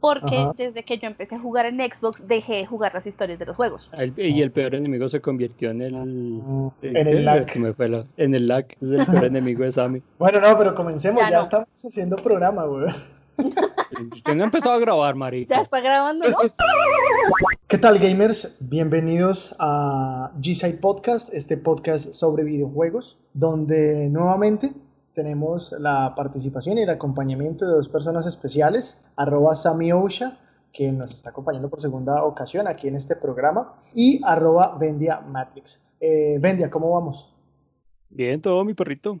porque desde que yo empecé a jugar en Xbox dejé de jugar las historias de los juegos. y el peor enemigo se convirtió en el... en el lag. en el lag, es el peor enemigo de Sammy. Bueno, no, pero comencemos, ya, estamos haciendo programa, güey. Usted no ha empezado a grabar, marica. Ya está grabando, ¿no? ¿Qué tal, gamers? Bienvenidos a G-Side Podcast, este podcast sobre videojuegos, donde nuevamente tenemos la participación y el acompañamiento de dos personas especiales, arroba Sami Osha, que nos está acompañando por segunda ocasión aquí en este programa, y arroba Vendia Matrix. Eh, Vendia, ¿cómo vamos? Bien, todo mi perrito.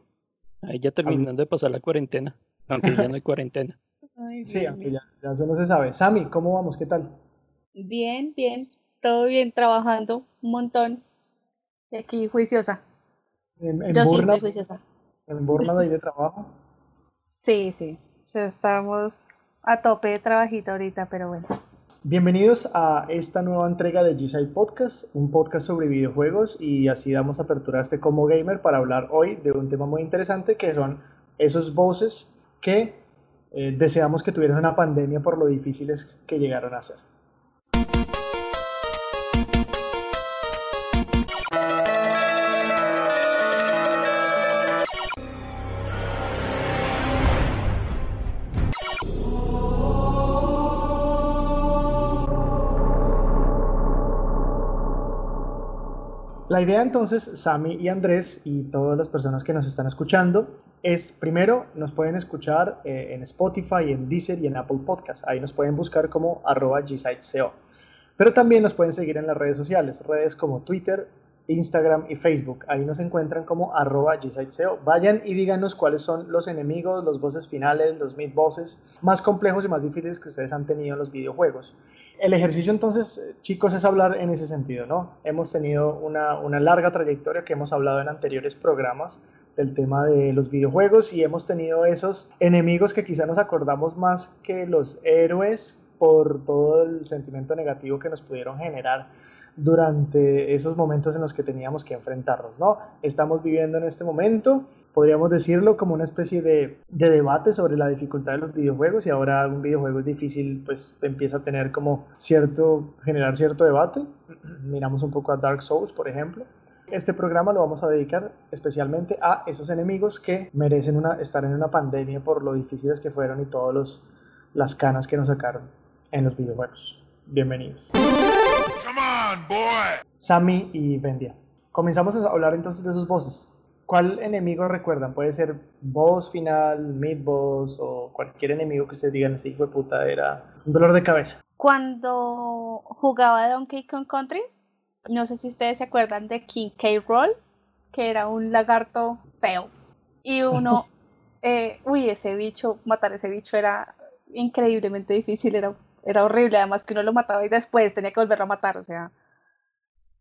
Ahí ya terminando de pasar la cuarentena, aunque ya no hay cuarentena. sí, aunque ya, ya no se sabe. Sami, ¿cómo vamos? ¿Qué tal? Bien, bien, todo bien, trabajando un montón. Y aquí juiciosa. En, en juiciosa en Borla de trabajo. Sí, sí. estamos a tope de trabajito ahorita, pero bueno. Bienvenidos a esta nueva entrega de G-Side Podcast, un podcast sobre videojuegos y así damos apertura a este como gamer para hablar hoy de un tema muy interesante que son esos voces que eh, deseamos que tuvieran una pandemia por lo difíciles que llegaron a ser. La idea entonces, Sami y Andrés y todas las personas que nos están escuchando, es primero nos pueden escuchar eh, en Spotify, en Deezer y en Apple Podcasts. Ahí nos pueden buscar como arroba gsiteseo. Pero también nos pueden seguir en las redes sociales, redes como Twitter, Instagram y Facebook. Ahí nos encuentran como arroba gsiteseo. Vayan y díganos cuáles son los enemigos, los bosses finales, los mid bosses más complejos y más difíciles que ustedes han tenido en los videojuegos. El ejercicio entonces, chicos, es hablar en ese sentido, ¿no? Hemos tenido una, una larga trayectoria que hemos hablado en anteriores programas del tema de los videojuegos y hemos tenido esos enemigos que quizá nos acordamos más que los héroes por todo el sentimiento negativo que nos pudieron generar durante esos momentos en los que teníamos que enfrentarnos, ¿no? Estamos viviendo en este momento, podríamos decirlo como una especie de, de, debate sobre la dificultad de los videojuegos y ahora un videojuego es difícil, pues empieza a tener como cierto, generar cierto debate. Miramos un poco a Dark Souls, por ejemplo. Este programa lo vamos a dedicar especialmente a esos enemigos que merecen una, estar en una pandemia por lo difíciles que fueron y todas las canas que nos sacaron en los videojuegos. Bienvenidos. Sammy y Vendia. Comenzamos a hablar entonces de sus voces. ¿Cuál enemigo recuerdan? Puede ser boss final, mid boss o cualquier enemigo que ustedes digan, ese hijo de puta era un dolor de cabeza. Cuando jugaba Donkey Kong Country, no sé si ustedes se acuerdan de King K. Roll, que era un lagarto feo. Y uno, eh, uy, ese bicho, matar ese bicho era increíblemente difícil, era, era horrible, además que uno lo mataba y después tenía que volverlo a matar, o sea,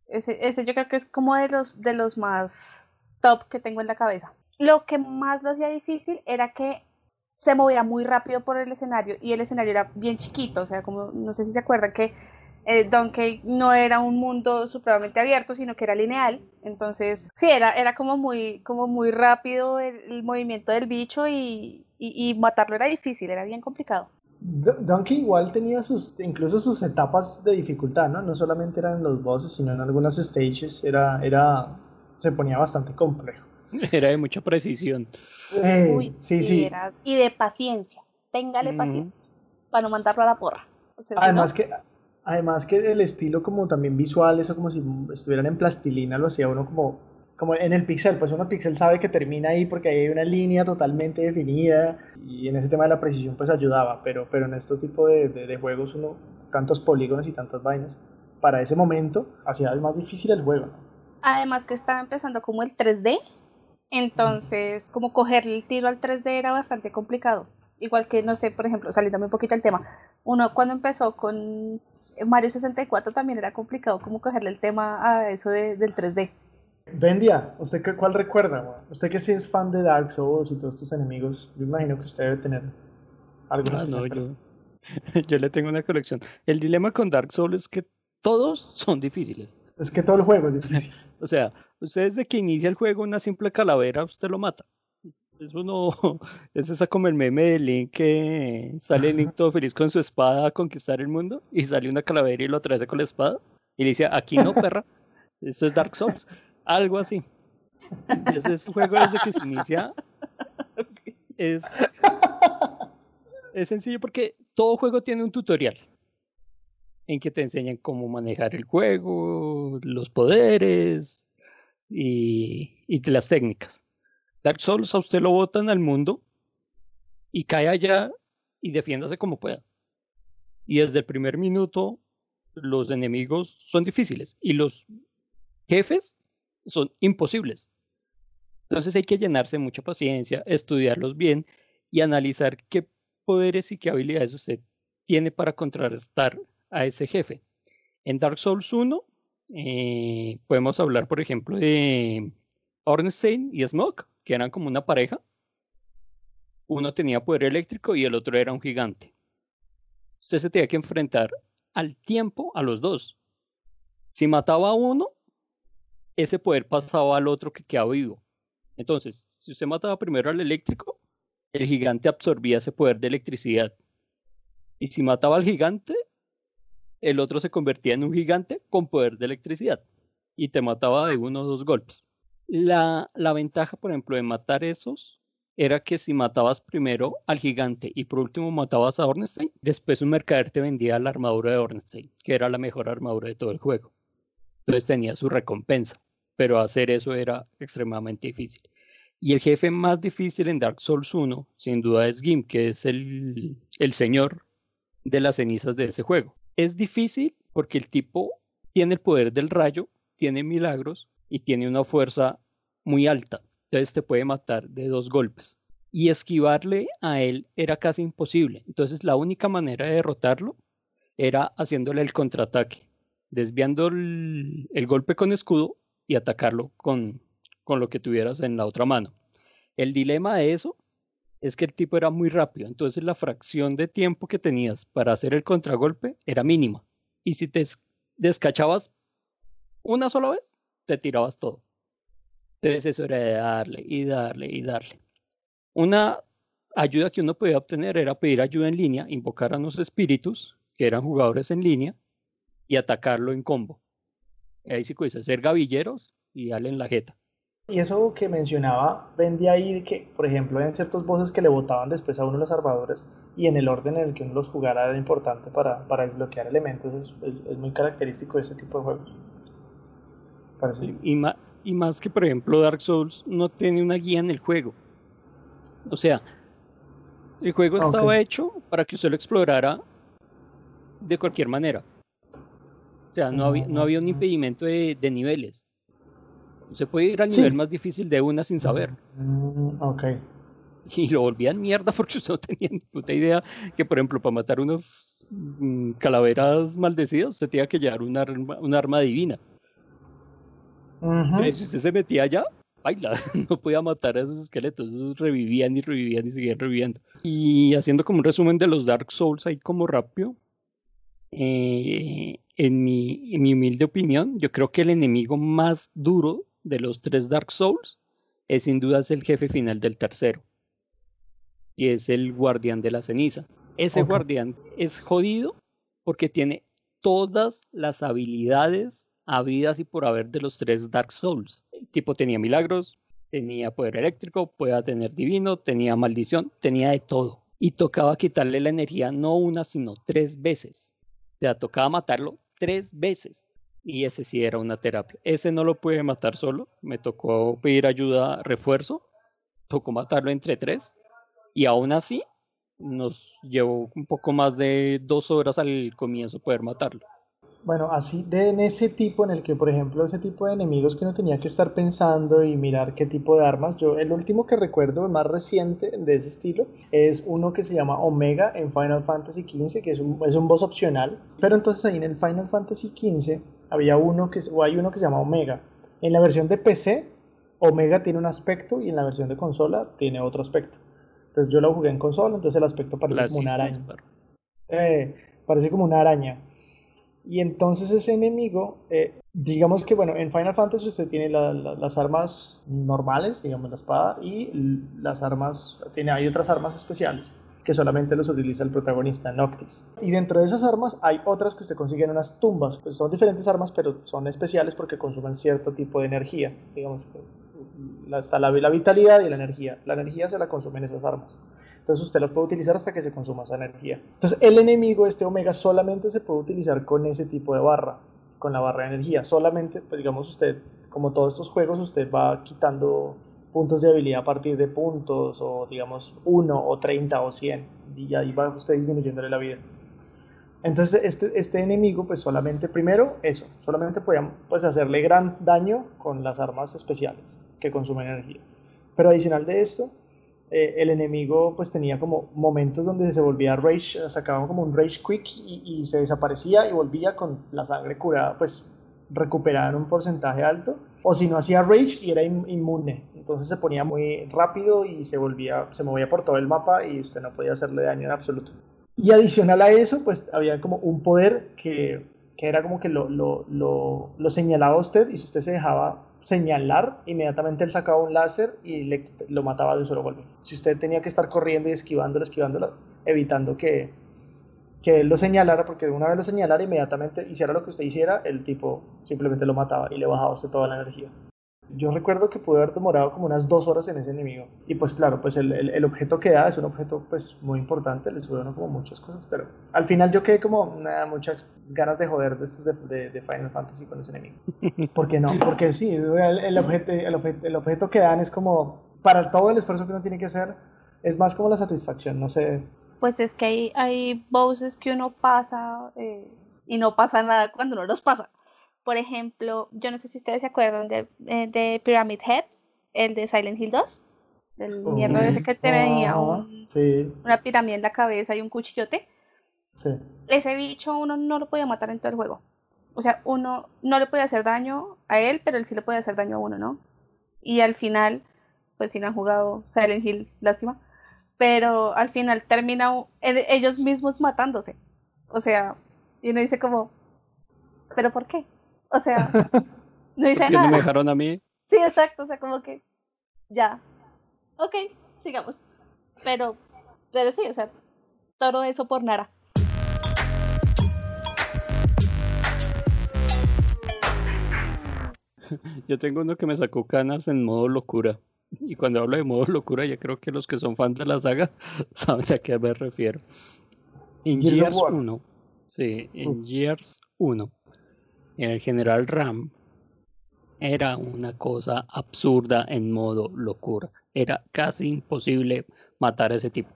ese, ese yo creo que es como de los, de los más top que tengo en la cabeza. Lo que más lo hacía difícil era que se movía muy rápido por el escenario y el escenario era bien chiquito, o sea, como no sé si se acuerdan que eh, Donkey no era un mundo supremamente abierto, sino que era lineal, entonces sí, era, era como, muy, como muy rápido el, movimiento del bicho y, y matarlo era difícil, era bien complicado. Donkey igual tenía sus, incluso sus etapas de dificultad, ¿no? No solamente eran los bosses, sino en algunas stages era, era, se ponía bastante complejo. Era de mucha precisión. Eh, sí, sí. y de paciencia. Téngale paciencia para no mandarlo a la porra. además, que, además que el estilo como también visual, eso como si estuvieran en plastilina, lo hacía uno como como en el pixel, pues uno pixel sabe que termina ahí porque hay una línea totalmente definida y en ese tema de la precisión pues ayudaba, pero, pero en estos tipos de, de, juegos uno, tantos polígonos y tantas vainas, para ese momento hacía más difícil el juego. Además que estaba empezando como el 3D, entonces como cogerle el tiro al 3D era bastante complicado. Igual que, no sé, por ejemplo, saliéndome un poquito el tema, uno cuando empezó con Mario 64 también era complicado como cogerle el tema a eso de, del 3D. Bendia, ¿usted qué, cuál recuerda? Usted que sí es fan de Dark Souls y todos estos enemigos, yo imagino que usted debe tener algunos. Ah, no, yo, yo le tengo una colección. El dilema con Dark Souls es que todos son difíciles. Es que todo el juego es difícil. o sea, usted desde que inicia el juego una simple calavera, usted lo mata. Eso no, es esa como el meme de Link que sale Link todo feliz con su espada a conquistar el mundo y sale una calavera y lo atraviesa con la espada y le dice, aquí no, perra, esto es Dark Souls, algo así. Ese es un juego desde que se inicia. Es, es sencillo porque todo juego tiene un tutorial en que te enseñan cómo manejar el juego, los poderes y, y las técnicas. Dark Souls a usted lo botan al mundo y cae allá y defiéndase como pueda. Y desde el primer minuto los enemigos son difíciles y los jefes son imposibles. Entonces hay que llenarse mucha paciencia, estudiarlos bien y analizar qué poderes y qué habilidades usted tiene para contrarrestar a ese jefe. En Dark Souls 1 eh, podemos hablar, por ejemplo, de Ornstein y Smoke, que eran como una pareja. Uno tenía poder eléctrico y el otro era un gigante. Usted se tenía que enfrentar al tiempo a los dos. Si mataba a uno, ese poder pasaba al otro que quedaba vivo. Entonces, si usted mataba primero al eléctrico, el gigante absorbía ese poder de electricidad. Y si mataba al gigante, el otro se convertía en un gigante con poder de electricidad. Y te mataba de uno o dos golpes. La, la ventaja, por ejemplo, de matar esos era que si matabas primero al gigante y por último matabas a Ornstein, después un mercader te vendía la armadura de Ornstein, que era la mejor armadura de todo el juego. Entonces tenía su recompensa, pero hacer eso era extremadamente difícil. Y el jefe más difícil en Dark Souls 1, sin duda, es Gim, que es el, el señor de las cenizas de ese juego. Es difícil porque el tipo tiene el poder del rayo, tiene milagros, y tiene una fuerza muy alta. Entonces te puede matar de dos golpes. Y esquivarle a él era casi imposible. Entonces la única manera de derrotarlo era haciéndole el contraataque, desviando el, golpe con escudo y atacarlo con, con lo que tuvieras en la otra mano. El dilema de eso es que el tipo era muy rápido, entonces la fracción de tiempo que tenías para hacer el contragolpe era mínima. Y si te descachabas una sola vez, te tirabas todo. Entonces eso era de darle y darle y darle. Una ayuda que uno podía obtener era pedir ayuda en línea, invocar a unos espíritus, que eran jugadores en línea, y atacarlo en combo. Ahí sí puedes hacer gavilleros y darle en la jeta. Y eso que mencionaba, vendía ahí que, por ejemplo, en ciertos voces que le votaban después a uno los armadores y en el orden en el que uno los jugara era importante para, para desbloquear elementos. Es, es muy característico de este tipo de juegos. Y, más, y más que, por ejemplo, Dark Souls no tiene una guía en el juego. O sea, el juego estaba hecho para que usted lo explorara de cualquier manera. O sea, no había, no había un impedimento de, de niveles. Se puede ir al nivel más difícil de una sin saber. Mm, ok. Y lo volvían mierda porque usted no tenía ni puta idea que, por ejemplo, para matar unas mm, calaveras maldecidas, usted tenía que llevar un arma, un arma divina. Si usted se metía allá, baila, no podía matar a esos esqueletos, esos revivían y revivían y seguían reviviendo. Y haciendo como un resumen de los Dark Souls ahí como rápido, eh, en, mi, en mi humilde opinión, yo creo que el enemigo más duro de los tres Dark Souls es sin duda el jefe final del tercero. Y es el guardián de la ceniza. Ese guardián es jodido porque tiene todas las habilidades habidas y por haber de los tres Dark Souls. El tipo tenía milagros, tenía poder eléctrico, podía tener divino, tenía maldición, tenía de todo. Y tocaba quitarle la energía no una, sino tres veces. O sea, tocaba matarlo tres veces. Y ese sí era una terapia. Ese no lo pude matar solo. Me tocó pedir ayuda, refuerzo. Tocó matarlo entre tres. Y aún así, nos llevó un poco más de dos horas al comienzo poder matarlo. Bueno, así de en ese tipo en el que, por ejemplo, ese tipo de enemigos que uno tenía que estar pensando y mirar qué tipo de armas. Yo, el último que recuerdo, el más reciente de ese estilo, es uno que se llama Omega en Final Fantasy XV, que es un, es un boss opcional. Pero entonces ahí en el Final Fantasy XV había uno que, o hay uno que se llama Omega. En la versión de PC, Omega tiene un aspecto y en la versión de consola tiene otro aspecto. Entonces yo lo jugué en consola, entonces el aspecto parece como una araña. Eh, parece como una araña. Y entonces ese enemigo, eh, digamos que bueno, en Final Fantasy usted tiene las armas normales, digamos la espada, y las armas, tiene, hay otras armas especiales que solamente los utiliza el protagonista, Noctis. Y dentro de esas armas hay otras que usted consigue en unas tumbas. Pues son diferentes armas, pero son especiales porque consumen cierto tipo de energía. Digamos, está la, la vitalidad y la energía. La energía se la consumen esas armas. Entonces usted las puede utilizar hasta que se consuma esa energía. Entonces el enemigo, este Omega, solamente se puede utilizar con ese tipo de barra, con la barra de energía. Solamente, pues digamos usted, como todos estos juegos, usted va quitando puntos de habilidad a partir de puntos o digamos 1 o 30 o 100 y ahí va usted disminuyéndole la vida. Entonces este, este enemigo pues solamente, primero eso, solamente podían pues hacerle gran daño con las armas especiales que consumen energía. Pero adicional de esto, eh, el enemigo pues tenía como momentos donde se volvía rage, sacaba como un rage quick y, se desaparecía y volvía con la sangre curada pues recuperada en un porcentaje alto, o si no hacía rage y era inmune, entonces se ponía muy rápido y se volvía, se movía por todo el mapa y usted no podía hacerle daño en absoluto. Y adicional a eso, pues había como un poder que, que era como que lo, lo, lo, lo, señalaba usted y si usted se dejaba señalar, inmediatamente él sacaba un láser y le, lo mataba de un solo golpe. Si usted tenía que estar corriendo y esquivándolo, esquivándolo, evitando que, que él lo señalara, porque una vez lo señalara, inmediatamente hiciera lo que usted hiciera, el tipo simplemente lo mataba y le bajaba usted toda la energía. Yo recuerdo que pude haber demorado como unas dos horas en ese enemigo. Y pues claro, pues el, el, objeto que da es un objeto pues muy importante, le sube uno como muchas cosas, pero al final yo quedé como nada, muchas ganas de joder de, de, de, Final Fantasy con ese enemigo. ¿Por qué no? Porque sí, el, el, objeto, el, objeto, el objeto que dan es como, para todo el esfuerzo que uno tiene que hacer, es más como la satisfacción, no sé, pues es que hay, hay bosses que uno pasa eh, y no pasa nada cuando uno los pasa. Por ejemplo, yo no sé si ustedes se acuerdan de, eh, de Pyramid Head, el de Silent Hill 2. El mierda ese que tenía una pirámide en la cabeza y un cuchillote. Sí. Ese bicho uno no lo podía matar en todo el juego. O sea, uno no le podía hacer daño a él, pero él sí le podía hacer daño a uno, ¿no? Y al final, pues si no han jugado Silent Hill, lástima, pero al final termina ellos mismos matándose. O sea, y uno dice como, ¿pero por qué? O sea, no dice nada. no me dejaron a mí? Sí, exacto, o sea, como que, ya, ok, sigamos. Pero, pero sí, o sea, todo eso por nada. Yo tengo uno que me sacó canas en modo locura. Y cuando hablo de modo locura, ya creo que los que son fans de la saga saben a qué me refiero. En Gears, 1, sí, en Gears 1, el general Ram era una cosa absurda en modo locura. Era casi imposible matar a ese tipo.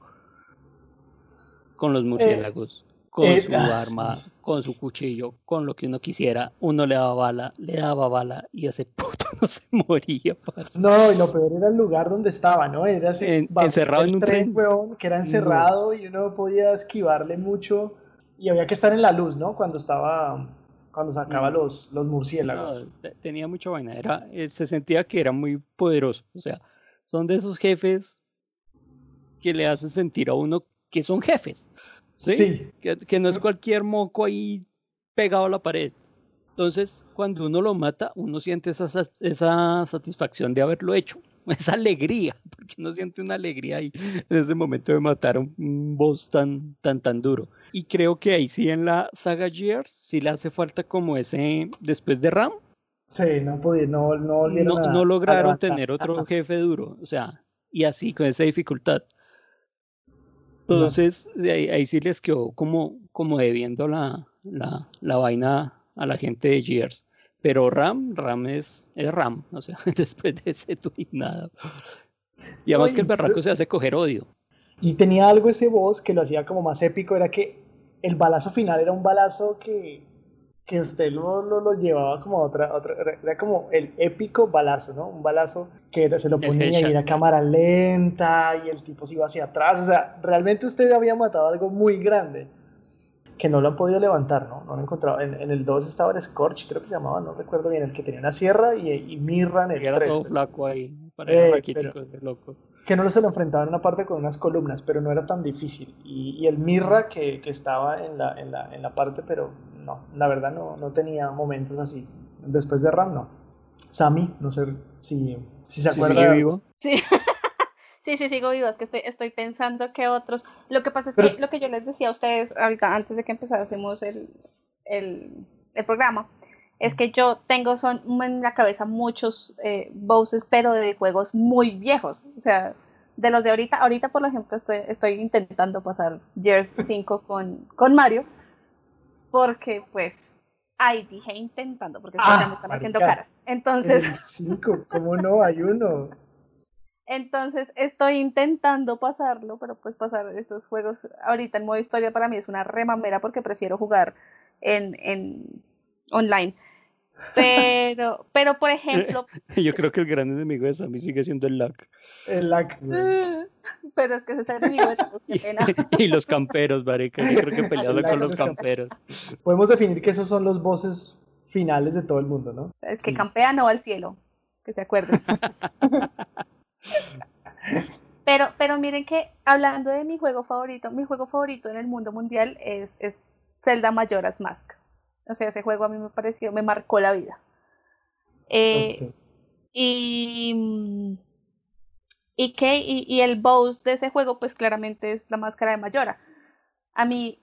Con los eh, murciélagos con eh, su ah, arma, con su cuchillo, con lo que uno quisiera, uno le daba bala, le daba bala y ese puto no se moría. No, y lo peor era el lugar donde estaba, ¿no? Era encerrado en un tren, que era encerrado y uno podía esquivarle mucho y había que estar en la luz, ¿no? Cuando estaba cuando sacaba los, los murciélagos. tenía mucha vaina, era, eh, se sentía que era muy poderoso, o sea, son de esos jefes que le hacen sentir a uno que son jefes. ¿sí? Que, no es cualquier moco ahí pegado a la pared. Entonces, cuando uno lo mata, uno siente esa, esa satisfacción de haberlo hecho, esa alegría, porque uno siente una alegría ahí en ese momento de matar a un boss tan, tan, tan duro. Y creo que ahí sí en la saga Gears sí le hace falta como ese, después de Ram. Sí, no no, no, no, lograron tener otro jefe duro, o sea, y así con esa dificultad. Entonces, ahí, ahí, sí les quedó como, como debiendo la, la, la, vaina a la gente de Gears. Pero Ram, Ram es, es Ram, o sea, después de ese tweet nada. Y además que el berraco se hace coger odio. Y tenía algo ese voz que lo hacía como más épico, era que el balazo final era un balazo que, que usted lo, lo, lo, llevaba como a otra, otra, era como el épico balazo, ¿no? Un balazo que se lo ponía y era cámara lenta y el tipo se iba hacia atrás, o sea, realmente usted había matado algo muy grande que no lo han podido levantar, ¿no? No lo han encontrado. En, en el 2 estaba el Scorch, creo que se llamaba, no recuerdo bien, el que tenía una sierra y, y Mirra en el era todo flaco ahí, eh, de loco. Que no se lo enfrentaba en una parte con unas columnas, pero no era tan difícil. Y, y el Mirra que, que estaba en la, en, la, en la parte, pero no, la verdad no, no tenía momentos así. Después de RAM, no. Sammy, no sé si, si se acuerda. ¿Sigue vivo? Sí. sí, sí, sigo vivo. Es que estoy, estoy pensando que otros. Lo que pasa es que lo que yo les decía a ustedes ahorita, antes de que empezásemos el, el, el programa, es que yo tengo son en la cabeza muchos eh, voices, pero de juegos muy viejos. O sea, de los de ahorita, ahorita por ejemplo estoy, estoy intentando pasar Gears 5 con, con Mario, porque pues, ay, dije intentando, porque Ah, me están haciendo caras. Entonces, El 5, ¿cómo no? Hay uno. entonces estoy intentando pasarlo, pero pues pasar estos juegos ahorita en modo historia para mí es una remamera porque prefiero jugar en, en online. Pero, pero por ejemplo, Yo creo que el gran enemigo de Sammy sigue siendo el lag. El lag, güey. pero es que ese es el enemigo de todos, qué Y, pena. y los camperos, marica. Yo creo que peleaba con los camperos. Podemos definir que esos son los bosses finales de todo el mundo, ¿no? El que Sí. campea no va al cielo, que se acuerden. Pero, pero miren que hablando de mi juego favorito, mi juego favorito en el mundo mundial es, es Zelda Majora's Mask. O sea, ese juego a mí me pareció, me marcó la vida. Eh, y, y, qué? y, y el boss de ese juego, pues claramente es la máscara de Mayora. A mí,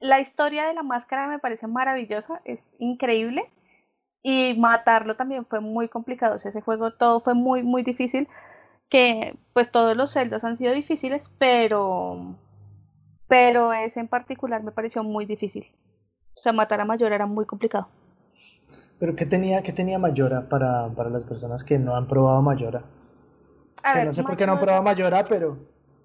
la historia de la máscara me parece maravillosa, es increíble. Y matarlo también fue muy complicado. O sea, ese juego todo fue muy, muy difícil. Que pues todos los celdas han sido difíciles, pero. Pero ese en particular me pareció muy difícil. O sea, matar a Mayora era muy complicado. Pero ¿qué tenía, qué tenía Mayora para, para las personas que no han probado Mayora? A que ver, no sé por qué no han Mayora- probado Mayora, pero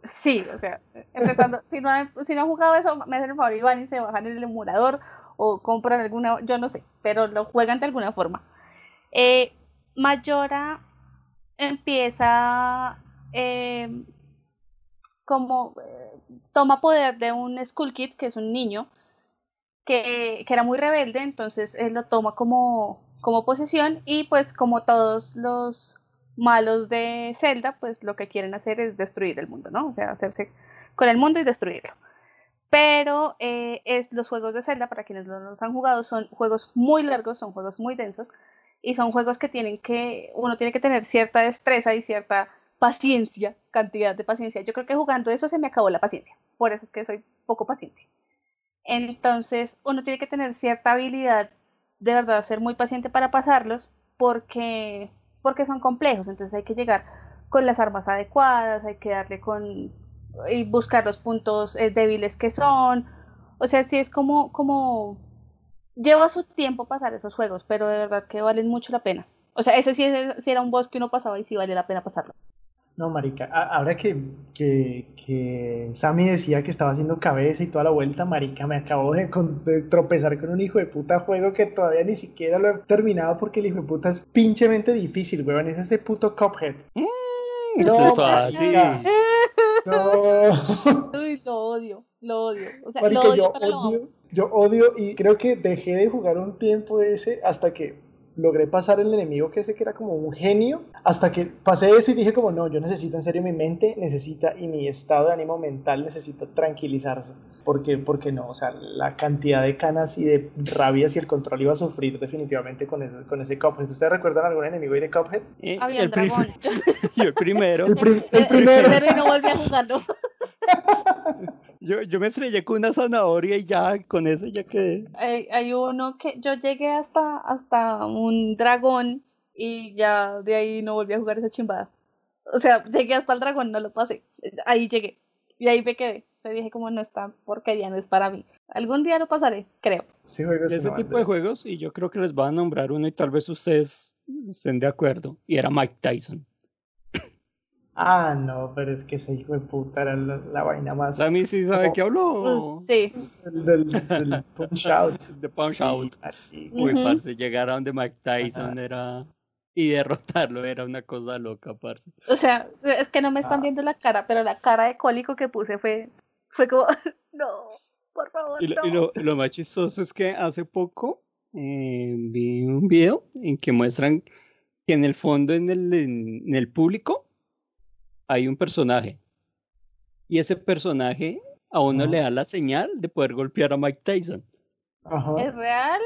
Sí, o sea, empezando, si no han, si no han jugado eso, me hacen el favor y van y se bajan el emulador o compran alguna, yo no sé, pero lo juegan de alguna forma. Eh, Mayora empieza eh, como eh, toma poder de un Skull Kid, que es un niño, que, era muy rebelde, entonces él lo toma como, como posesión y pues como todos los malos de Zelda, pues lo que quieren hacer es destruir el mundo, ¿no? O sea, hacerse con el mundo y destruirlo. Pero eh, es, los juegos de Zelda, para quienes no los han jugado, son juegos muy largos, son juegos muy densos y son juegos que tienen que, uno tiene que tener cierta destreza y cierta paciencia, cantidad de paciencia. Yo creo que jugando eso se me acabó la paciencia, por eso es que soy poco paciente. Entonces, uno tiene que tener cierta habilidad, de verdad, ser muy paciente para pasarlos, porque, porque son complejos, entonces hay que llegar con las armas adecuadas, hay que darle con y buscar los puntos eh, débiles que son. O sea, sí es como, como lleva su tiempo pasar esos juegos, pero de verdad que valen mucho la pena. O sea, ese sí, era un boss que uno pasaba y sí vale la pena pasarlo. No, marica. Ahora que, que, que Sammy decía que estaba haciendo cabeza y toda la vuelta, marica, me acabo de, con- de tropezar con un hijo de puta juego que todavía ni siquiera lo he terminado porque el hijo de puta es pinchemente difícil, weón. Es ese puto Cuphead. Eso No, es fácil. marica. No. Uy, lo odio, lo odio. O sea, Marica, lo odio, yo odio, yo odio y creo que dejé de jugar un tiempo ese hasta que logré pasar el enemigo que ese que era como un genio, hasta que pasé eso y dije como no, yo necesito en serio mi mente necesita y mi estado de ánimo mental necesita tranquilizarse, porque porque no, o sea, la cantidad de canas y de rabias y el control iba a sufrir definitivamente con ese con ese Cuphead. ¿Ustedes recuerdan algún enemigo ahí de Cuphead? Eh, Había el, prim- yo el primero. El, prim- el El primero. primero y no volví a jugarlo. Yo, yo me estrellé con una zanahoria y ya con eso ya quedé. Hay, hay uno que yo llegué hasta, hasta un dragón y ya de ahí no volví a jugar esa chimbada. O sea, llegué hasta el dragón, no lo pasé. Ahí llegué. Y ahí me quedé. Le dije como no está porquería, no es para mí. Algún día lo pasaré, creo. Ese juego es De ese tipo de bandera. juegos, y yo creo que les voy a nombrar uno y tal vez ustedes estén de acuerdo, y era Mike Tyson. Ah, no, pero es que ese hijo de puta era la, la vaina más. A mí sí sabe qué habló. Sí. El del, del Punch Out. De Punch Sí, Out. Uy, parce, llegar a donde Mike Tyson era. Y derrotarlo era una cosa loca, parce. O sea, es que no me están Ah. viendo la cara, pero la cara de cólico que puse fue, fue como, no, por favor, Y lo, y no. lo- lo más chistoso es que hace poco eh, vi un video en que muestran que en el fondo, en el, en el público, hay un personaje. Y ese personaje a uno Ajá. le da la señal de poder golpear a Mike Tyson. Ajá. ¿Es real?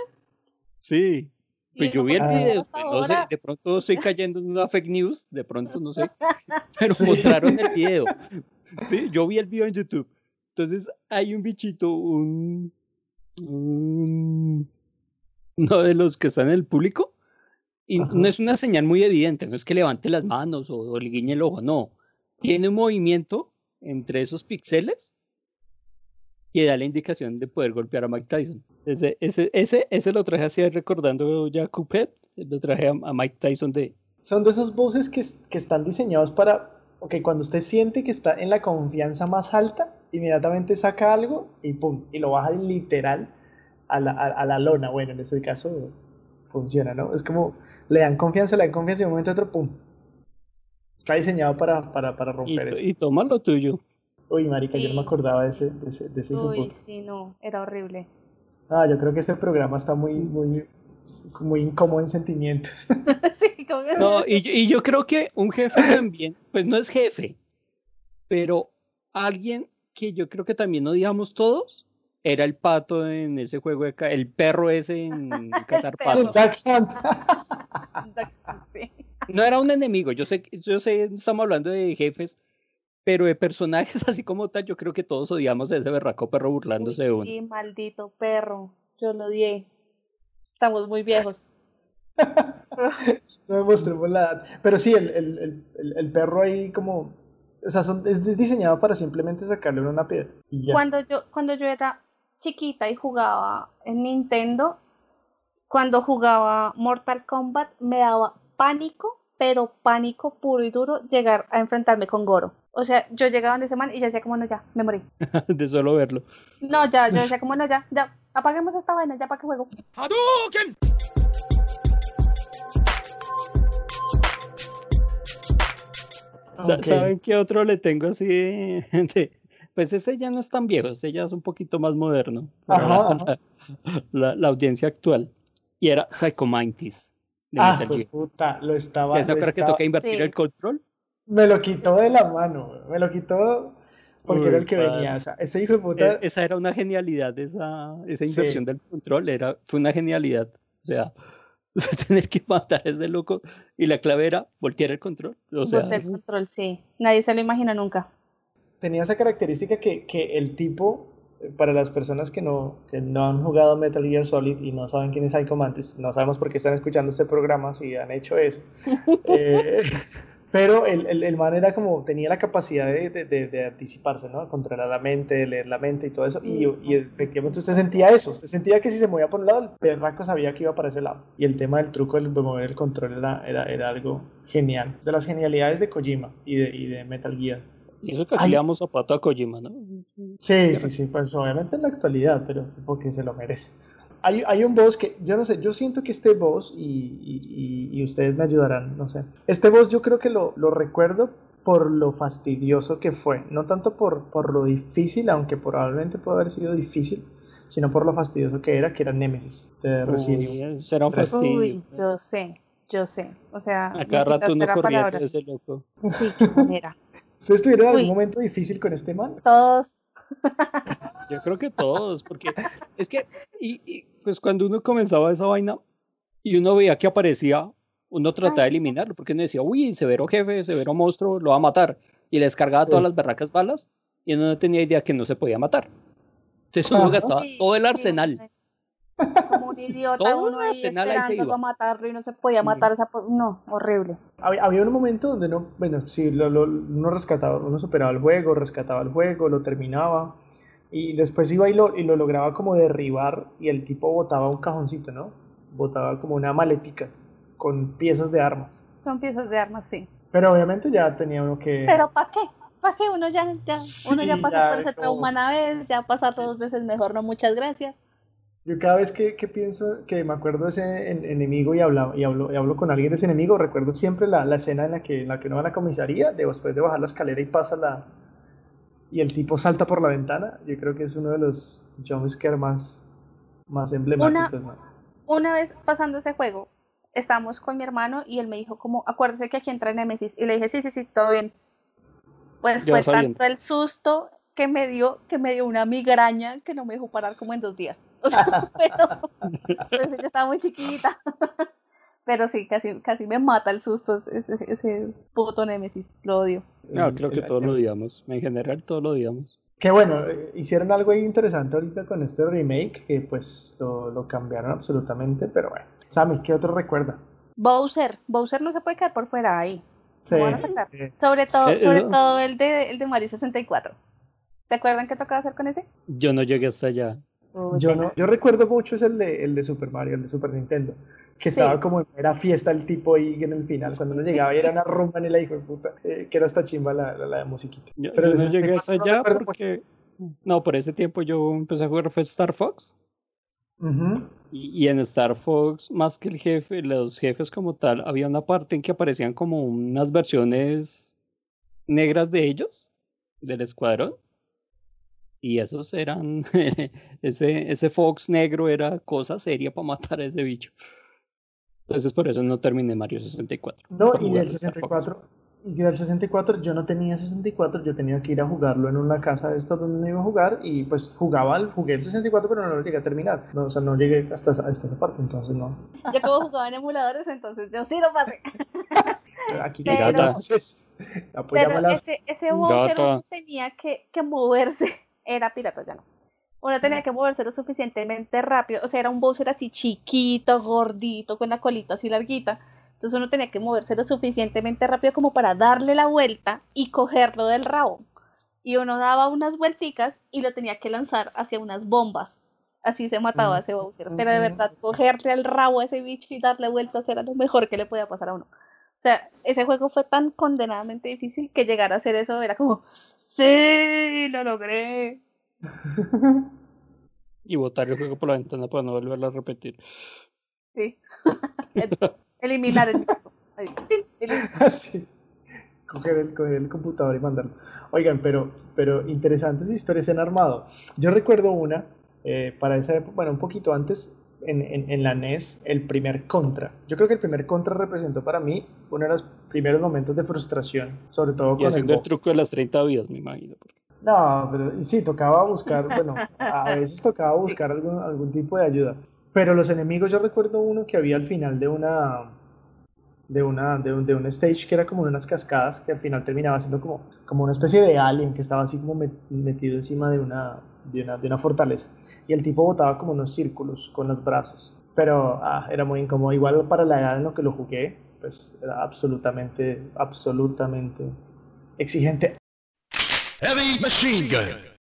Sí. Pues yo vi el video, "Hasta pues, no sé, ahora". de pronto estoy cayendo en una fake news, de pronto no sé, pero Sí. mostraron el video. Sí, yo vi el video en YouTube. Entonces hay un bichito, un, un- uno de los que están en el público, y Ajá. no es una señal muy evidente, no es que levante las manos o, o le guiñe el ojo, no. Tiene un movimiento entre esos píxeles que da la indicación de poder golpear a Mike Tyson. Ese, ese, ese, ese lo traje así recordando ya Cuphead, lo traje a, a Mike Tyson de... Son de esos voces que, que están diseñados para, ok, cuando usted siente que está en la confianza más alta, inmediatamente saca algo y pum, y lo baja literal a la, a, a la lona. Bueno, en este caso funciona, ¿no? Es como le dan confianza, le dan confianza y de un momento a otro, pum. Está diseñado para, para, romper eso. y toma lo tuyo. Uy, marica, yo no me Sí. acordaba de ese, de ese, de ese Uy, sí, no, era horrible. Ah, yo creo que este programa está muy, muy, muy incómodo en sentimientos. Sí, No, y, yo- y yo creo que un jefe también, pues no es jefe, pero alguien que yo creo que también odiamos todos, era el pato en ese juego, de ca- el perro ese en cazar patos. Duck Hunt. Sí. No era un enemigo, yo sé, que- yo sé, estamos hablando de jefes, pero de personajes así como tal, yo creo que todos odiamos a ese berraco perro burlándose de uno. Sí, maldito perro. Yo lo odié. Estamos muy viejos. No demostremos la edad. Pero sí, el, el, el, el- el perro ahí como... O sea, son- es diseñado para simplemente sacarle una piedra. Y ya. Cuando yo, cuando yo era chiquita y jugaba en Nintendo, cuando jugaba Mortal Kombat, me daba pánico, pero pánico puro y duro llegar a enfrentarme con Goro. O sea, yo llegaba en ese man y yo decía como no, ya, me morí. de solo verlo. No, ya, yo decía como no, ya, ya, apaguemos esta vaina, ya para qué juego. Ok. ¿Saben qué otro le tengo así? de- de- Pues ese ya no es tan viejo, ese ya es un poquito más moderno. Ajá, la, ajá. la- la audiencia actual. Y era Psycho Mantis de Ah, Metal Gear. puta, lo estaba... ¿Ya se lo que toca invertir Sí. el control? Me lo quitó de la mano, me lo quitó porque era el que padre. venía. O sea, ese hijo de puta... E- Esa era una genialidad, esa, esa Sí. inversión del control era, fue una genialidad. O sea, tener que matar a ese loco y la clave era voltear el control. O sea, Volteé el control, sí. Nadie se lo imagina nunca. tenía esa característica que, que el tipo, para las personas que no, que no han jugado Metal Gear Solid y no saben quién es Psycho Mantis, no sabemos por qué están escuchando este programa si han hecho eso. Eh, pero el, el, el man era como, tenía la capacidad de, de, de, de anticiparse, ¿no? Controlar la mente, leer la mente y todo eso. Y, y efectivamente usted sentía eso, usted sentía que si se movía por un lado, el perraco sabía que iba para ese lado. Y el tema del truco de mover el control era, era, era algo genial. De las genialidades de Kojima y de, y de Metal Gear. Y eso que aquí damos zapato a Kojima, ¿no? Sí, sí, sí, pues obviamente en la actualidad, pero porque se lo merece. Hay, hay un boss que, yo no sé, yo siento que este boss, y, y- y- y ustedes me ayudarán, no sé. Este boss yo creo que lo, lo recuerdo por lo fastidioso que fue, no tanto por, por lo difícil, aunque probablemente puede haber sido difícil, sino por lo fastidioso que era, que era Nemesis de Resident será un fastidio. Uy, yo sé, yo sé. O sea, A cada rato uno de ese loco. Sí, qué manera. ¿Ustedes tuvieron algún Uy. momento difícil con este man? Todos. Yo creo que todos, porque es que, y, y, pues cuando uno comenzaba esa vaina y uno veía que aparecía, uno trataba de Ay. eliminarlo, porque uno decía, uy, severo jefe, severo monstruo, lo va a matar. Y le descargaba Sí. todas las berracas balas y uno no tenía idea que no se podía matar. Entonces uno Ajá. gastaba todo el sí, arsenal. Como un idiota, Todo uno el ahí arsenal ahí se esperando iba. a matarlo y no se podía matar esa... No, horrible. Había, había un momento donde no, bueno, sí, lo, lo- uno rescataba, uno superaba el juego, rescataba el juego, lo terminaba y después iba y lo, y lo lograba como derribar y el tipo botaba un cajoncito, ¿no? Botaba como una maletica con piezas de armas. Son piezas de armas, sí. Pero obviamente ya tenía uno que... Pero ¿para qué? ¿Para qué? Uno ya, ya, uno ya Sí, pasó ya por es ese como- trauma una vez, ya pasar dos veces mejor, no, muchas gracias. Yo cada vez que, que pienso, que me acuerdo de ese en- enemigo y hablo, y, hablo, y hablo con alguien de ese enemigo, recuerdo siempre la, la escena en la que, en la que uno va a la comisaría, de- después de bajar la escalera y pasa la... y el tipo salta por la ventana. Yo creo que es uno de los jumpscare más, más emblemáticos, ¿no? Una vez pasando ese juego, estábamos con mi hermano y él me dijo como, acuérdese que aquí entra Nemesis. Y le dije, sí, sí, sí, todo bien. Pues fue sabiendo. tanto el susto que me dio, que me dio una migraña que no me dejó parar como en dos días. pero, pues, yo estaba muy chiquita. pero sí, casi, casi me mata el susto ese, ese puto Nemesis, lo odio. No, creo que todos lo odiamos. En general, todos lo odiamos. Que bueno, hicieron algo interesante ahorita con este remake, que pues lo, lo cambiaron absolutamente, pero bueno. Sammy, ¿qué otro recuerda? Bowser, Bowser no se puede quedar por fuera ahí. Sí, van a sacar. sí. Sobre todo, Sí, sobre todo el de, el de Mario 64. ¿Se acuerdan qué tocaba hacer con ese? Yo no llegué hasta allá. Yo no, yo recuerdo mucho es el de, el de Super Mario, el de Super Nintendo, que Sí. estaba como era fiesta el tipo ahí en el final, cuando uno llegaba y era una rumba ni la hijo de puta, eh, que era esta chimba la, la, la de musiquita. Yo, Pero yo el no llegué 64 hasta no allá mucho. porque... No, por ese tiempo yo empecé a jugar fue Star Fox. Y, y en Star Fox, más que el jefe, los jefes como tal, había una parte en que aparecían como unas versiones negras de ellos, del escuadrón. Y esos eran, ese, ese Fox negro era cosa seria para matar a ese bicho. Entonces por eso no terminé Mario 64. No, y del Star Fox. 64, y del 64 yo no tenía 64, yo tenía que ir a jugarlo en una casa de estas donde me iba a jugar y pues jugaba, al- jugué el 64 pero no lo llegué a terminar, no, o sea, no llegué hasta, esa- hasta esa parte, entonces no. Yo como jugaba en emuladores, entonces yo sí lo pasé. Aquí Pero- entonces, Pero la... ese, ese uno tenía que, que moverse. Era pirata, ya no. Uno tenía que moverse lo suficientemente rápido. O sea, era un Bowser así chiquito, gordito, con la colita así larguita. Entonces uno tenía que moverse lo suficientemente rápido como para darle la vuelta y cogerlo del rabo. Y uno daba unas vuelticas y lo tenía que lanzar hacia unas bombas. Así se mataba ese Bowser. Pero de verdad, cogerle el rabo a ese bicho y darle vueltas era lo mejor que le podía pasar a uno. O sea, ese juego fue tan condenadamente difícil que llegar a hacer eso era como, sí, lo logré. Y botar el juego por la ventana para no volverlo a repetir. Sí. El- Eliminar el Así. Coger el, coger el computador y mandarlo. Oigan, pero, pero interesantes historias en armado. Yo recuerdo una, eh, para esa época, bueno, un poquito antes, en, en, en la NES, el primer Contra. Yo creo que el primer Contra representó para mí uno de los primeros momentos de frustración, sobre todo Y con el haciendo el truco de las 30 vidas, me imagino. No, pero sí, tocaba buscar, bueno, a veces tocaba buscar algún, algún tipo de ayuda. Pero los enemigos, yo recuerdo uno que había al final de una, de una, de un, de un stage que era como unas cascadas, que al final terminaba siendo como, como una especie de alien que estaba así como met- metido encima de una, de una, de una fortaleza. Y el tipo botaba como unos círculos con los brazos. Pero ah, era muy incómodo. Igual para la edad en lo que lo jugué, pues era absolutamente, absolutamente exigente. Heavy machine gun.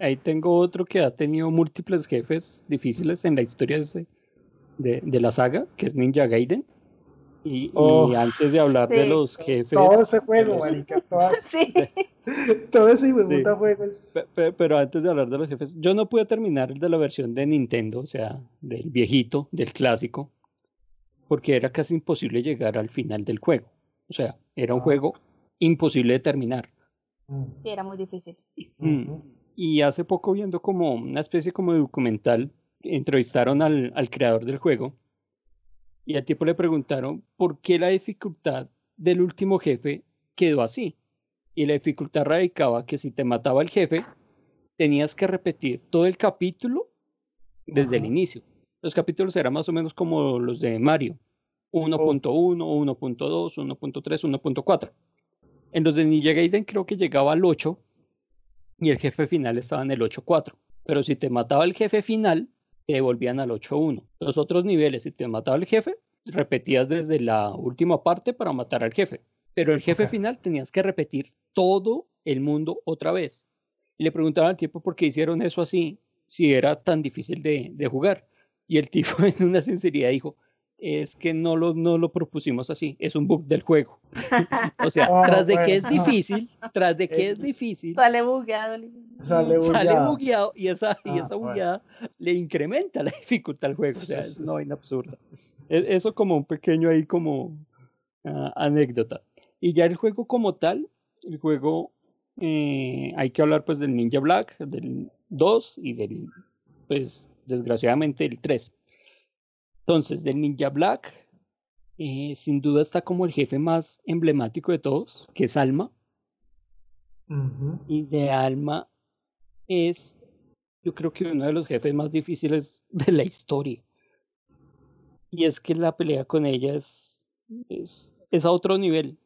Ahí tengo otro que ha tenido múltiples jefes difíciles en la historia de, de, de la saga, que es Ninja Gaiden. Y, y Oh, antes de hablar de sí. los jefes. Todo ese de juego, los- marica, todas- Sí. todo ese de Sí. juego es... Pe- pe- Pero antes de hablar de los jefes, yo no pude terminar el de la versión de Nintendo, o sea, del viejito, del clásico, porque era casi imposible llegar al final del juego. O sea, era un Ah. juego imposible de terminar. Mm. Sí, era muy difícil. Mm. Y hace poco viendo como una especie como de documental, entrevistaron al, al creador del juego y al tipo le preguntaron por qué la dificultad del último jefe quedó así. Y la dificultad radicaba que si te mataba el jefe, tenías que repetir todo el capítulo desde el inicio. Los capítulos eran más o menos como los de Mario. 1.1, 1.2, 1.3, 1.4. En los de Ninja Gaiden creo que llegaba al 8 y el jefe final estaba en el 8.4. Pero si te mataba el jefe final, te devolvían al 8.1. Los otros niveles, si te mataba el jefe, repetías desde la última parte para matar al jefe. Pero el jefe final tenías que repetir todo el mundo otra vez. Y le preguntaban al tipo por qué hicieron eso así, si era tan difícil de, de jugar. Y el tipo en una sinceridad dijo, es que no lo, no lo propusimos así, es un bug del juego. o sea, Oh, tras de que es bueno. difícil, tras de que es Eh, difícil, Sale bugueado. Sale sale bugueado. bugueado y esa, y Ah, esa bueno. bugueada le incrementa la dificultad al juego. O sea, es una vaina absurda. E- Eso como un pequeño ahí como ah, anécdota. Y ya el juego como tal, el juego eh, hay que hablar pues del Ninja Black, del 2 y del, pues desgraciadamente el 3. Entonces, del Ninja Black, eh, sin duda está como el jefe más emblemático de todos, que es Alma. Y de Alma es, yo creo que uno de los jefes más difíciles de la historia. Y es que la pelea con ella es, es, es a otro nivel.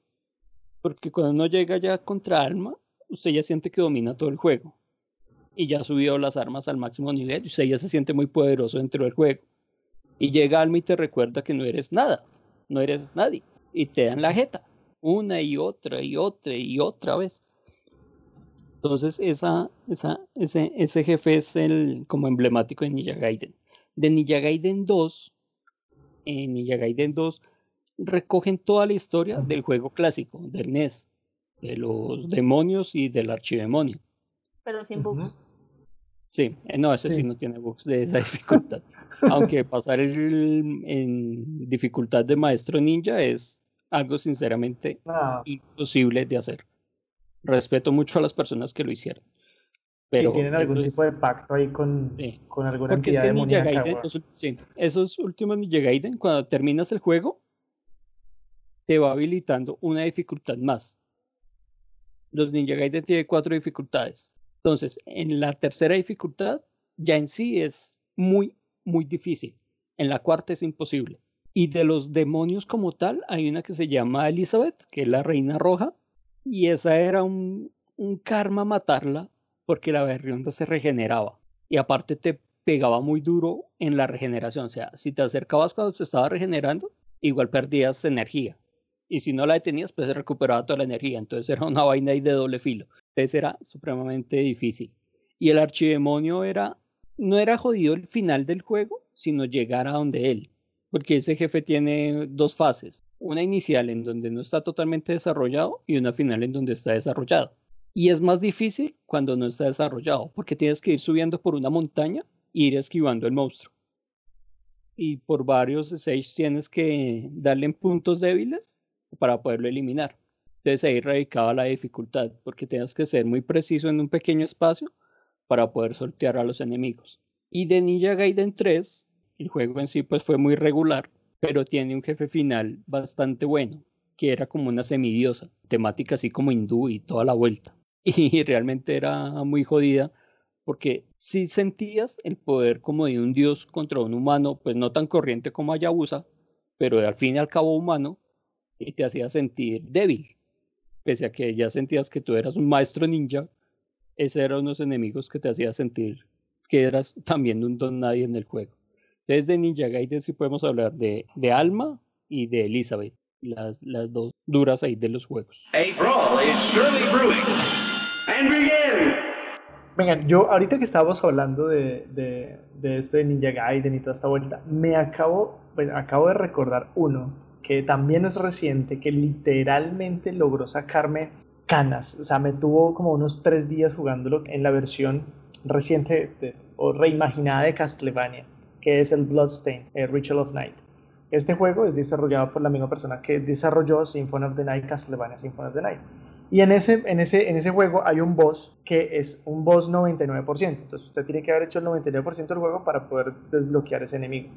Porque cuando uno llega ya contra Alma, usted ya siente que domina todo el juego. Y ya ha subido las armas al máximo nivel, y usted ya se siente muy poderoso dentro del juego. Y llega Alma y te recuerda que no eres nada, no eres nadie. Y te dan la jeta, una y otra y otra y otra vez. Entonces, esa, esa, ese, ese jefe es el como emblemático de Ninja Gaiden. De Ninja Gaiden 2, en Ninja Gaiden 2 recogen toda la historia del juego clásico, del NES, de los demonios y del archidemonio. Pero sin bugs. Sí, eh, no, ese sí. Sí. no tiene bugs de esa dificultad. Aunque pasar el, en dificultad de maestro ninja es algo sinceramente Ah, imposible de hacer. Respeto mucho a las personas que lo hicieron. Pero tienen algún eso tipo es- de pacto ahí con, sí. con alguna Porque es entidad que Ninja. Gaiden, los sí, esos últimos Ninja Gaiden, cuando terminas el juego, te va habilitando una dificultad más. Los Ninja Gaiden tienen cuatro dificultades. Entonces, en la tercera dificultad, ya en sí es muy, muy difícil. En la cuarta es imposible. Y de los demonios como tal, hay una que se llama Elizabeth, que es la reina roja, y esa era un, karma matarla porque la berrionda se regeneraba. Y aparte te pegaba muy duro en la regeneración. O sea, si te acercabas cuando se estaba regenerando, igual perdías energía. Y si no la detenías, pues se recuperaba toda la energía. Entonces era una vaina ahí de doble filo. Era supremamente difícil. Y el archidemonio era, no era jodido el final del juego, sino llegar a donde él. Porque ese jefe tiene dos fases. Una inicial en donde no está totalmente desarrollado y una final en donde está desarrollado. Y es más difícil cuando no está desarrollado, porque tienes que ir subiendo por una montaña e ir esquivando el monstruo. Y por varios stage tienes que darle en puntos débiles para poderlo eliminar. Entonces ahí radicaba la dificultad, porque tienes que ser muy preciso en un pequeño espacio para poder sortear a los enemigos. Y de Ninja Gaiden 3, el juego en sí pues fue muy regular, pero tiene un jefe final bastante bueno, que era como una semidiosa, temática así como hindú y toda la vuelta. Y realmente era muy jodida porque si sentías el poder como de un dios contra un humano, pues no tan corriente como Hayabusa, pero al fin y al cabo humano, y te hacía sentir débil. Pese a que ya sentías que tú eras un maestro ninja, ese eran unos enemigos que te hacía sentir que eras también un don nadie en el juego. Entonces de Ninja Gaiden sí podemos hablar de, de Alma y de Elizabeth, las, las dos duras ahí de los juegos. A brawl is surely brewing. And begin! Venga, yo ahorita que estábamos hablando de, de, de esto de Ninja Gaiden y toda esta vuelta, me acabo, bueno, acabo de recordar uno que también es reciente, que literalmente logró sacarme canas. O sea, me tuvo como unos tres días jugándolo en la versión reciente o reimaginada de Castlevania, que es el Bloodstained, el Ritual of Night. Este juego es desarrollado por la misma persona que desarrolló Symphony of the Night, Castlevania Symphony of the Night. Y en ese, en, ese, en ese juego hay un boss que es un boss 99%. Entonces usted tiene que haber hecho el 99% del juego para poder desbloquear ese enemigo.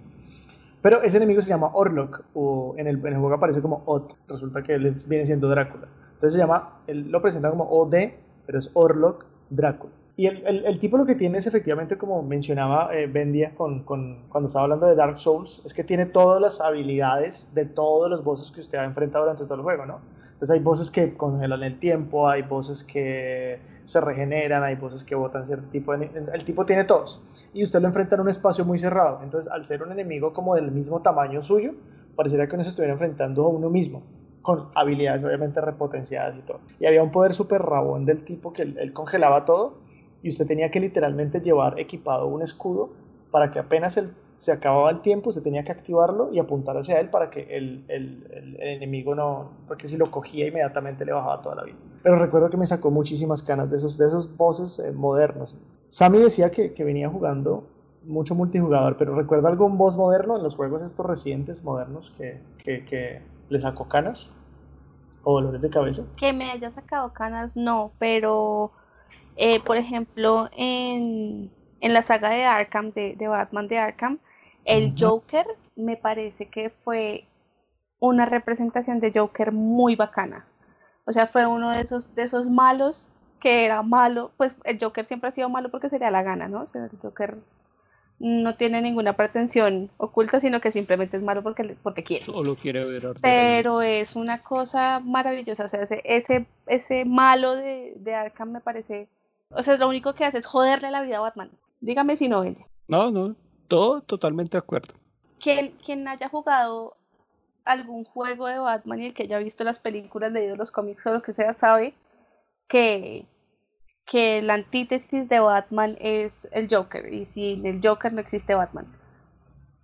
Pero ese enemigo se llama Orlok, o en el, juego aparece como Ot. Resulta que él viene siendo Drácula. Entonces se llama, él lo presenta como OD, pero es Orlok Drácula. Y el, tipo lo que tiene es efectivamente, como mencionaba eh, Bendia con- cuando estaba hablando de Dark Souls, es que tiene todas las habilidades de todos los bosses que usted ha enfrentado durante todo el juego, ¿no? Entonces hay bosses que congelan el tiempo, hay bosses que se regeneran, hay bosses que botan cierto tipo de... El tipo tiene todos. Y usted lo enfrenta en un espacio muy cerrado. Entonces al ser un enemigo como del mismo tamaño suyo, parecería que uno se estuviera enfrentando a uno mismo. Con habilidades obviamente repotenciadas y todo. Y había un poder súper rabón del tipo que él, él congelaba todo y usted tenía que literalmente llevar equipado un escudo para que apenas él se acababa el tiempo, usted tenía que activarlo y apuntar hacia él para que el, el- el- el enemigo no, porque si lo cogía inmediatamente le bajaba toda la vida. Pero recuerdo que me sacó muchísimas canas de esos, de esos bosses eh, modernos. Sammy decía que, que venía jugando mucho multijugador, pero ¿recuerda algún boss moderno en los juegos estos recientes modernos que, que, que le sacó canas o dolores de cabeza? Que me haya sacado canas, no, pero eh, por ejemplo, en, en la saga de Arkham, de, de Batman de Arkham, el. Joker me parece que fue una representación de Joker muy bacana. O sea, fue uno de esos, de esos malos que era malo. Pues el Joker siempre ha sido malo porque sería la gana, ¿no? O sea, el Joker no tiene ninguna pretensión oculta, sino que simplemente es malo porque, porque quiere. Solo quiere ver. Pero es una cosa maravillosa. O sea, ese, ese, ese malo de, de Arkham me parece. O sea, lo único que hace es joderle la vida a Batman. Dígame si no, ella. No, no, todo totalmente de acuerdo. Quien, quien haya jugado algún juego de Batman y el que haya visto las películas, leído los cómics o lo que sea, sabe que, que la antítesis de Batman es el Joker. Y sin el Joker no existe Batman.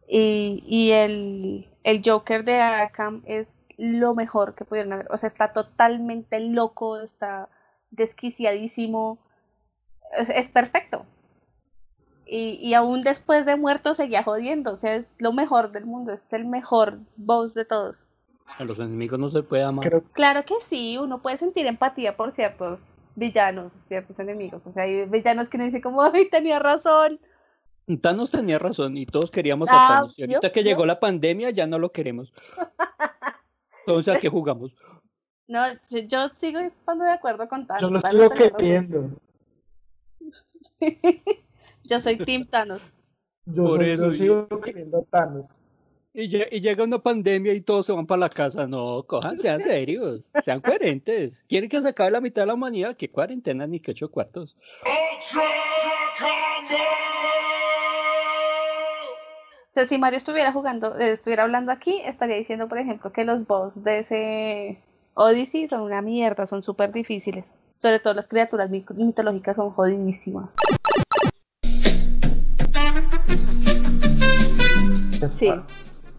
Y, y el, el Joker de Arkham es lo mejor que pudieron haber. O sea, está totalmente loco, está desquiciadísimo. Es, es perfecto. Y, y aún después de muerto seguía jodiendo. O sea, es lo mejor del mundo. Es el mejor boss de todos. A los enemigos no se puede amar. Creo, Claro que sí, uno puede sentir empatía por ciertos villanos, ciertos enemigos. O sea, hay villanos que uno dice como, ay, tenía razón. Thanos tenía razón y todos queríamos Ah, a Thanos. Y ahorita que llegó la pandemia ya no lo queremos. Entonces, ¿a qué jugamos? No, yo, yo sigo estando de acuerdo con Thanos. yo lo sigo queriendo. Yo soy Team Thanos. Yo, Por soy- eso, yo sigo queriendo a Thanos. Y, lle- y llega una pandemia y todos se van para la casa. No, cojan, sean serios, sean coherentes. ¿Quieren que se acabe la mitad de la humanidad? ¿Qué cuarentena ni qué ocho cuartos? Ultra Combo! O sea, si Mario estuviera jugando, eh, estuviera hablando aquí, estaría diciendo, por ejemplo, que los boss de ese Odyssey son una mierda, son súper difíciles. Sobre todo las criaturas mit- mitológicas son jodidísimas. Se Sí. fue,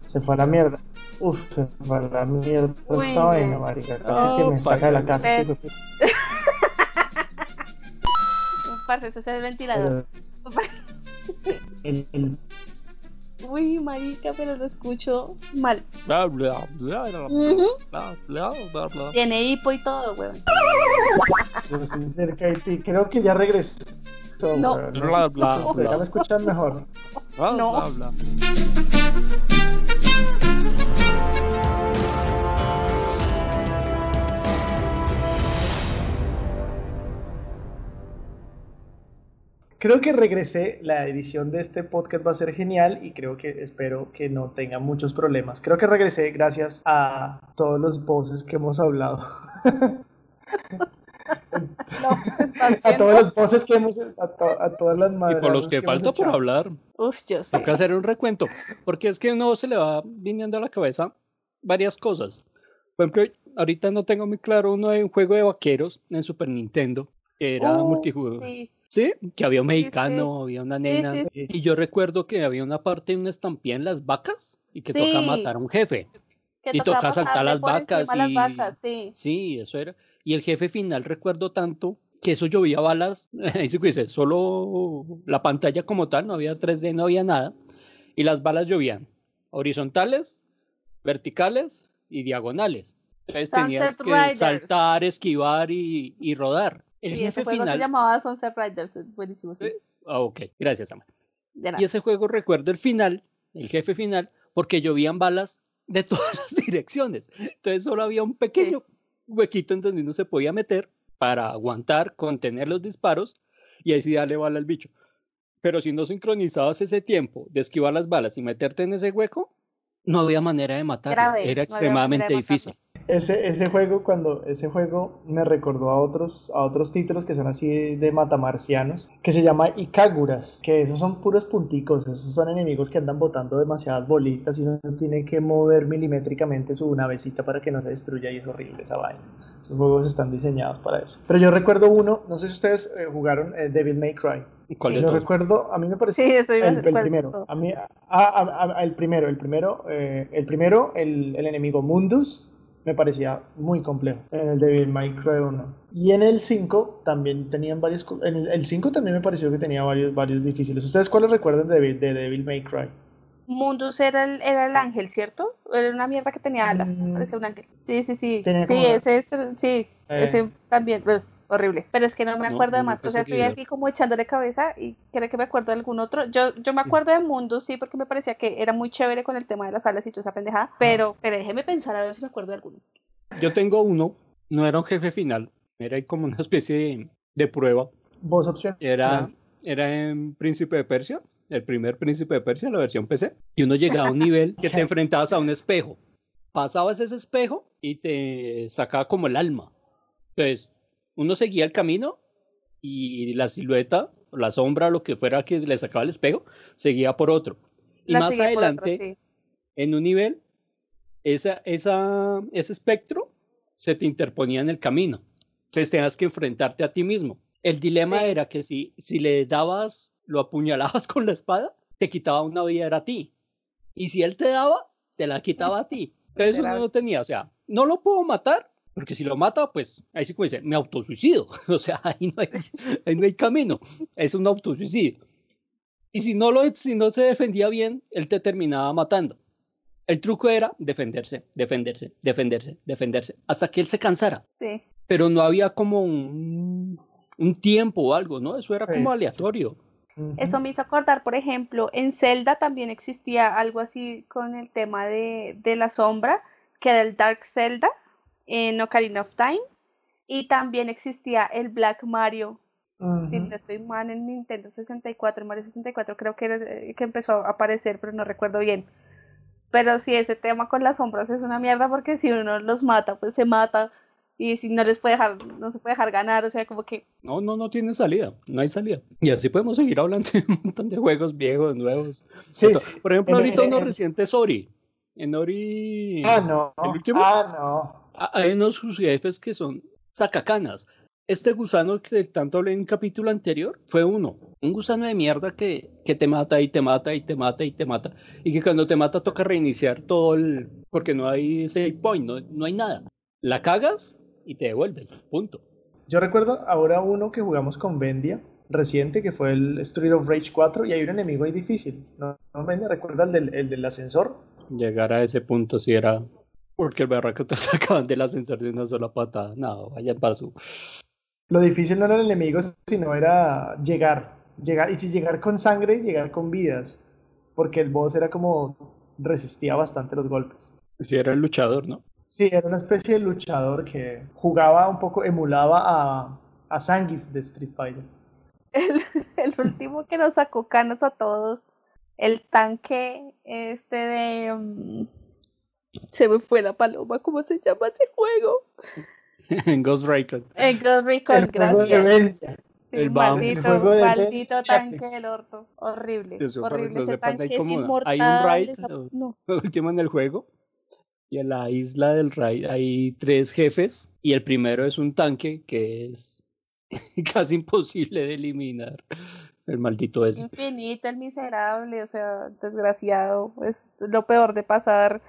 se fue a la mierda. Uf, se fue a la mierda Uy, esta vaina, no. marica. Casi Oh, que me saca de la casa. este hijo de puta. Parce, ese es el ventilador. El, el- Uy, marica, pero lo escucho mal. Bla, bla, bla, bla, bla, bla, bla, bla. Tiene hipo y todo, weón. yo estoy cerca de ti. Creo que ya No. Bla, bla, Ustedes bla. ya me escuchan mejor. Bla, No. bla, bla. Creo que regresé. La edición de este podcast va a ser genial y creo que espero que no tenga muchos problemas. Creo que regresé gracias a todos los voces que hemos hablado. No, A todos los voces que hemos. A, to- a todas las Y madres. por los que falta por hablar, Uf, yo sé. toca hacer un recuento. Porque es que no se le va viniendo a la cabeza varias cosas. Por ejemplo, ahorita no tengo muy claro uno de un juego de vaqueros en Super Nintendo, que era Uh, multijugador. Sí, Sí, que había un Sí, sí. mexicano, había una sí, nena. sí, Sí. Y yo recuerdo que había una parte de una estampilla en las vacas y que toca Sí. matar a un jefe. que Y toca tocaba saltar las vacas encima las y- vacas, sí. Sí, eso era. Y el jefe final recuerdo tanto que eso llovía balas. Solo la pantalla como tal, no había 3D, no había nada. Y las balas llovían horizontales, verticales y diagonales. Entonces tenías Sunset que Riders. saltar, esquivar y, y rodar. El Sí, ese jefe juego se llamaba Sunset Riders, buenísimo, sí. Sí. Ah, ok, gracias, nada. Y ese juego recuerdo el final, el jefe final, porque llovían balas de todas las direcciones. Entonces solo había un pequeño huequito en donde uno se podía meter para aguantar, contener los disparos y ahí sí darle bala al bicho. Pero si no sincronizabas ese tiempo de esquivar las balas y meterte en ese hueco, no había manera de matarlo. Era extremadamente difícil. Ese, ese juego, cuando ese juego me recordó a otros, a otros títulos que son así de, de matamarcianos, que se llama Ikaguras, que esos son puros punticos, esos son enemigos que andan botando demasiadas bolitas y uno tiene que mover milimétricamente su navecita para que no se destruya y es horrible esa vaina. Esos juegos están diseñados para eso. Pero yo recuerdo uno, no sé si ustedes eh, jugaron eh, Devil May Cry. ¿Cuál Yo recuerdo, a mí me pareció Sí, eso iba a el, ser el primero. A mí, ah, ah, ah, el primero, el primero, eh, el primero, el, el enemigo Mundus, me parecía muy complejo en el Devil May Cry 1. Y en el 5 también tenían varios, en el, el 5 también me pareció que tenía varios, varios difíciles. ¿Ustedes cuáles recuerdan de, Devil- de Devil May Cry? Mundus era el, era el ángel, ¿cierto? Era una mierda que tenía alas, Mm. parecía un ángel. Sí, sí, sí. Tenía Sí, ese, ese- sí, Eh. ese también. ugh, horrible. Pero es que no me No, acuerdo de no más. fue O sea, estoy así como echándole cabeza y creo que me acuerdo de algún otro. Yo, yo me acuerdo de Mundo, sí, porque me parecía que era muy chévere con el tema de las alas y toda esa pendejada. Pero, pero déjeme pensar a ver si me acuerdo de alguno. Yo tengo uno, no era un jefe final, era como una especie de, de prueba. Voz opción. Era, era en Príncipe de Persia, el primer Príncipe de Persia, la versión PC. Y uno llegaba a un nivel que te enfrentabas a un espejo. Pasabas ese espejo y te sacaba como el alma. Entonces, uno seguía el camino y la silueta, la sombra, lo que fuera que le sacaba el espejo, seguía por otro. Y La más otro, adelante, sí. en un nivel, esa, esa, ese espectro se te interponía en el camino. Entonces tenías que enfrentarte a ti mismo. El dilema Sí. era que si, si le dabas, lo apuñalabas con la espada, te quitaba una vida era a ti. Y si él te daba, te la quitaba a ti. Entonces uno no tenía, o sea, no lo puedo matar, porque si lo mata, pues ahí sí como dice, me autosuicido. O sea, ahí no hay, ahí no hay camino. Es un autosuicidio. Y si no, lo, si no se defendía bien, él te terminaba matando. El truco era defenderse, defenderse, defenderse, defenderse, hasta que él se cansara. Sí. Pero no había como un, un tiempo o algo, ¿no? Eso era Sí, como sí, sí. aleatorio. Ujú. Eso me hizo acordar, por ejemplo, en Zelda también existía algo así con el tema de, de la sombra, que era el Dark Zelda en Ocarina of Time. Y también existía el Black Mario, si Ujú. no estoy mal, en Nintendo 64, Mario 64 creo que, era, eh, que empezó a aparecer, pero no recuerdo bien. Pero sí, ese tema con las sombras es una mierda porque si uno los mata, pues se mata. Y si no les puede dejar, no se puede dejar ganar, o sea, como que No, no, no tiene salida, no hay salida. Y así podemos seguir hablando de un montón de juegos viejos, nuevos. Sí, to- sí. Por ejemplo, ahorita uno en- reciente es Ori. En Ori Ah, no. ¿El último? Ah, no. Ha- hay unos jefes que son sacacanas. Este gusano que tanto hablé en un capítulo anterior fue uno. Un gusano de mierda que, que te mata y te mata y te mata y te mata. Y que cuando te mata toca reiniciar todo el... Porque no hay save point, no, no hay nada. La cagas y te devuelves. Punto. Yo recuerdo ahora uno que jugamos con Vendia, reciente, que fue el Street of Rage 4, y hay un enemigo ahí difícil. ¿No, no Vendia? ¿Recuerda el del, el del ascensor? Llegar a ese punto si era... Porque el berraco te sacaban del ascensor de una sola patada. No, vayan para su... Lo difícil no era el enemigo, sino era llegar. llegar y si llegar con sangre, llegar con vidas. Porque el boss era como resistía bastante los golpes. Si era el luchador, ¿no? Sí, era una especie de luchador que jugaba un poco, emulaba a, a Zangief de Street Fighter. el, el último que nos sacó canos a todos, el tanque este de... mm, se me fue la paloma, ¿cómo se llama ese juego? en Ghost Recon. El Ghost Recon, gracias. Sí, el maldito, El juego de maldito tanque del orto. Horrible. Eso, horrible. lo Ese tanque es como- hay un raid, esa- último en el juego. Y en la isla del raid hay tres jefes. Y el primero es un tanque que es casi imposible de eliminar. El maldito ese. Infinito, el miserable, o sea, desgraciado, es lo peor de pasar.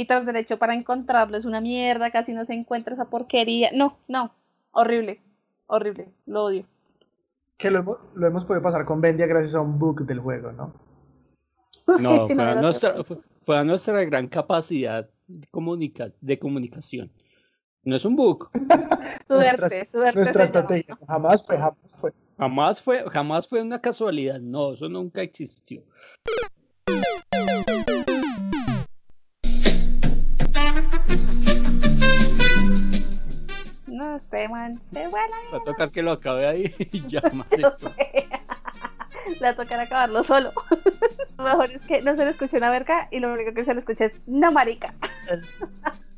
Y tras derecho para encontrarlo es una mierda, casi no se encuentra esa porquería. No, no, horrible, horrible, lo odio. Que lo, hemos- lo hemos podido pasar con Vendia gracias a un bug del juego, ¿no? No, Sí, fue a, nuestra, fue, fue a nuestra gran capacidad de, comunica- de comunicación. No es un bug. Suerte, Nuestra- suerte. Nuestra llama. estrategia. Jamás fue, jamás fue. Jamás fue, jamás fue una casualidad. No, eso nunca existió. Este man, se fue a la Va a tocar que lo acabe ahí y ya. Le va a tocar acabarlo solo. Lo mejor es que no se le escucha una verga y lo único que se le escucha es no marica. Que se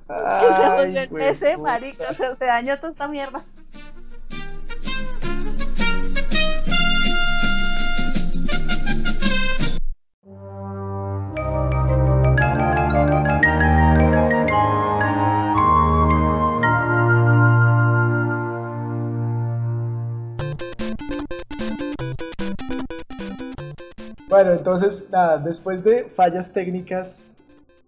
Ay, ese marica, o sea, se dañó toda esta mierda. Entonces, nada, después de fallas técnicas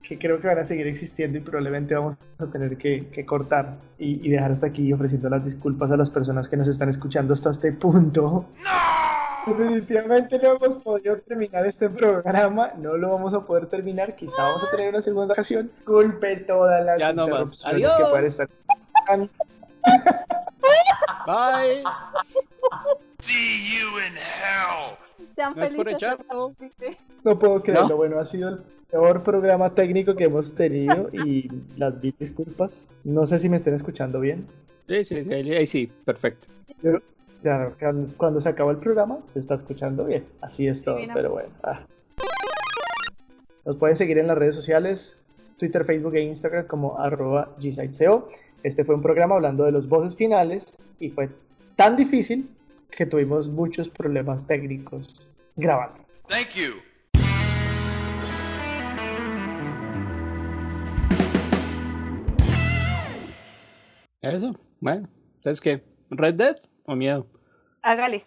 que creo que van a seguir existiendo y probablemente vamos a tener que, que cortar y, y dejar hasta aquí ofreciendo las disculpas a las personas que nos están escuchando hasta este punto. Definitivamente no hemos podido terminar este programa, no lo vamos a poder terminar, quizá vamos a tener una segunda ocasión. Disculpe todas las Ya no más. interrupciones que Adiós. puedan estar. Bye. See you in hell. Sean No es por felices. echarlo. No puedo creerlo. ¿No? Bueno, ha sido el peor programa técnico que hemos tenido y las mil disculpas. No sé si me estén escuchando bien. Sí, sí, sí, sí, perfecto. Yo- claro, cuando- se acabó el programa se está escuchando bien. Así es todo, pero bueno. ah. Nos pueden seguir en las redes sociales, Twitter, Facebook e Instagram como arroba gsiteseo. Este fue un programa hablando de los voces finales y fue tan difícil que tuvimos muchos problemas técnicos grabando. Thank you. Eso, bueno. ¿Sabes qué? ¿Red Dead o miedo? Hágale.